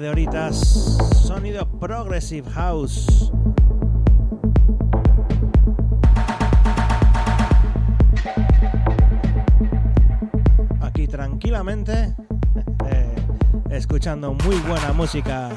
de horitas. Sonido Progressive House. Aquí tranquilamente, eh, escuchando muy buena música.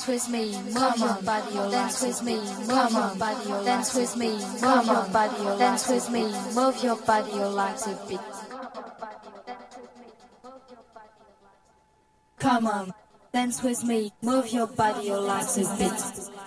Dance with me, move your body, dance with me, move your body, dance with me, move your body, dance with me, move your body, your legs a bit. Come on, dance with me, move your body, your legs a bit.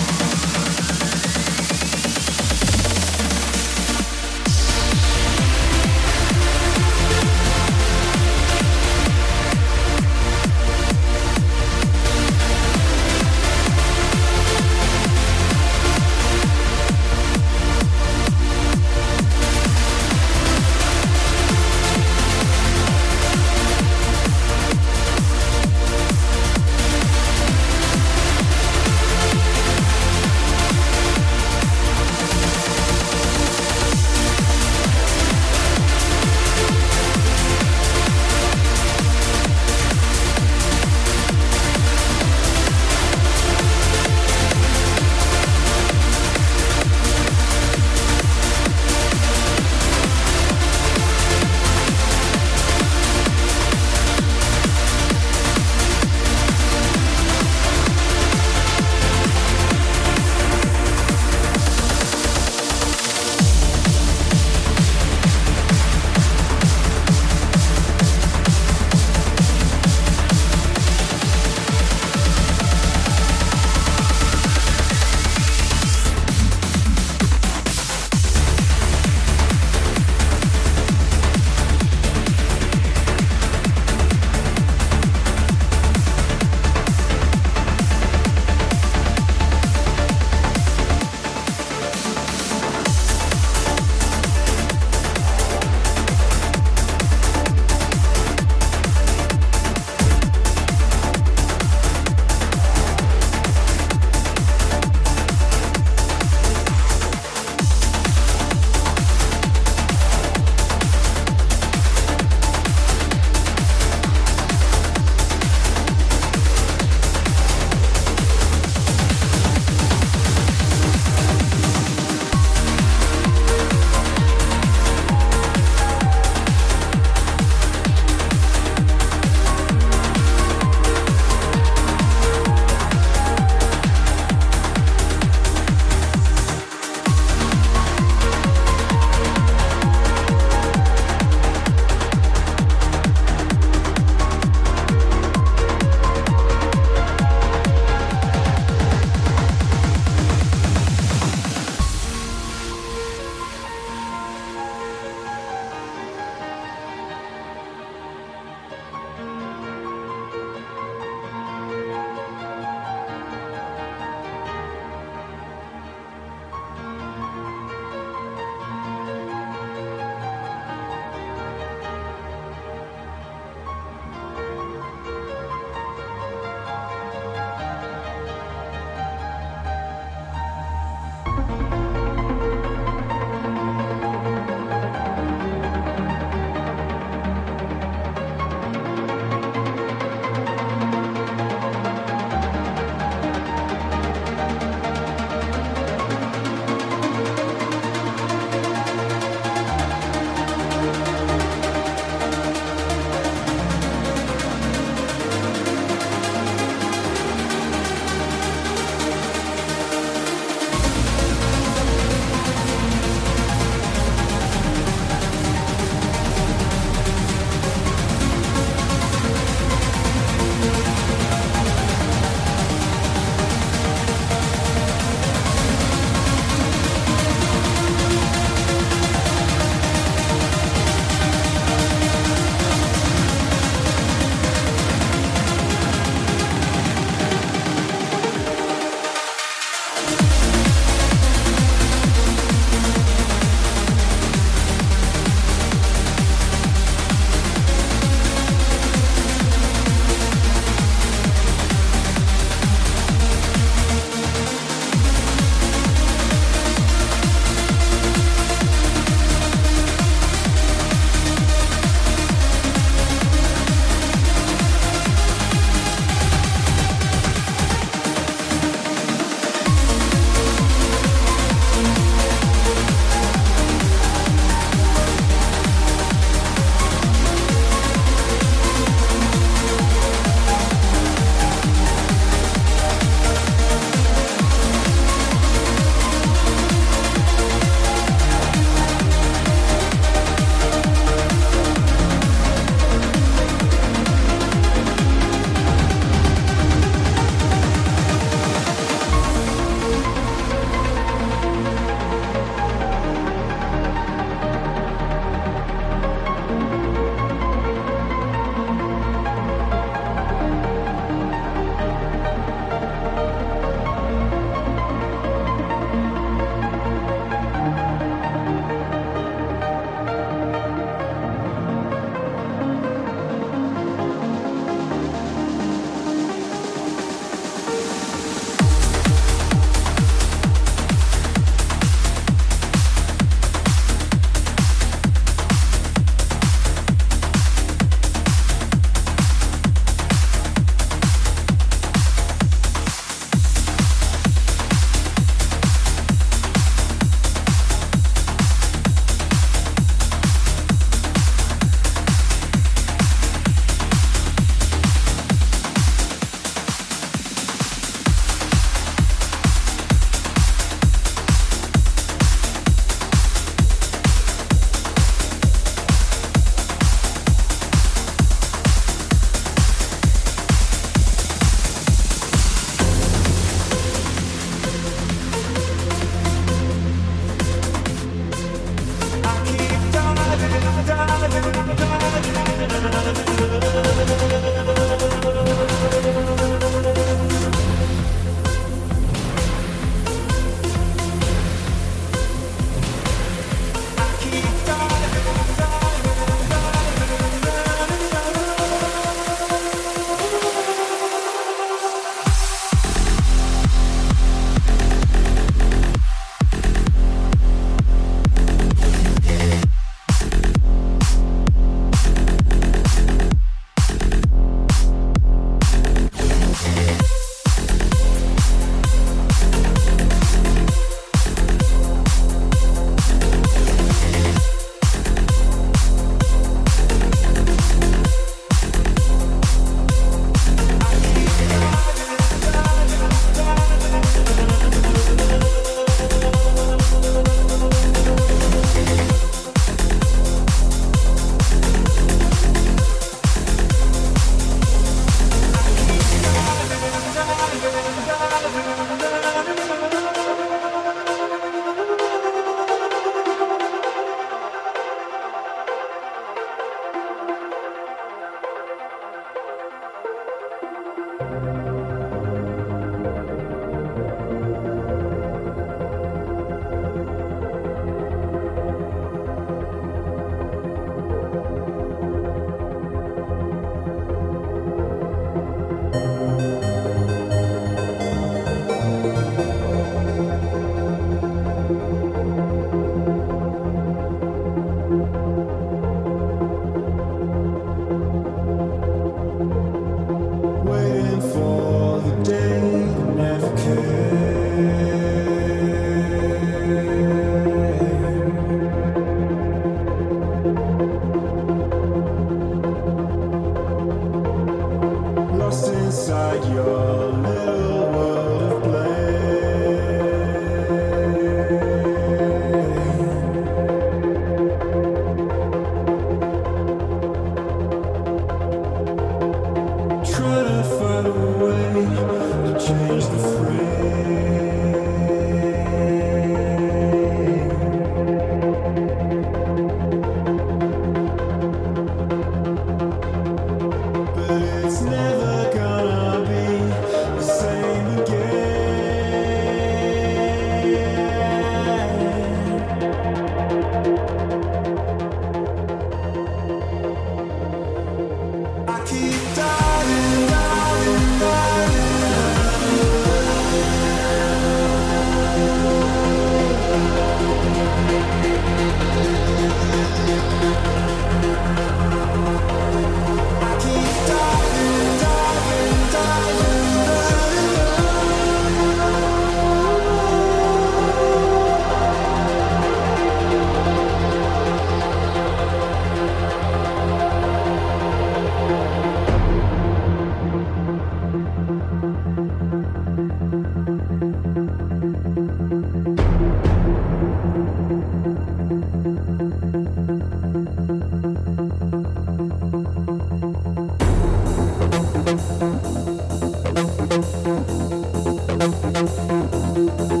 Thank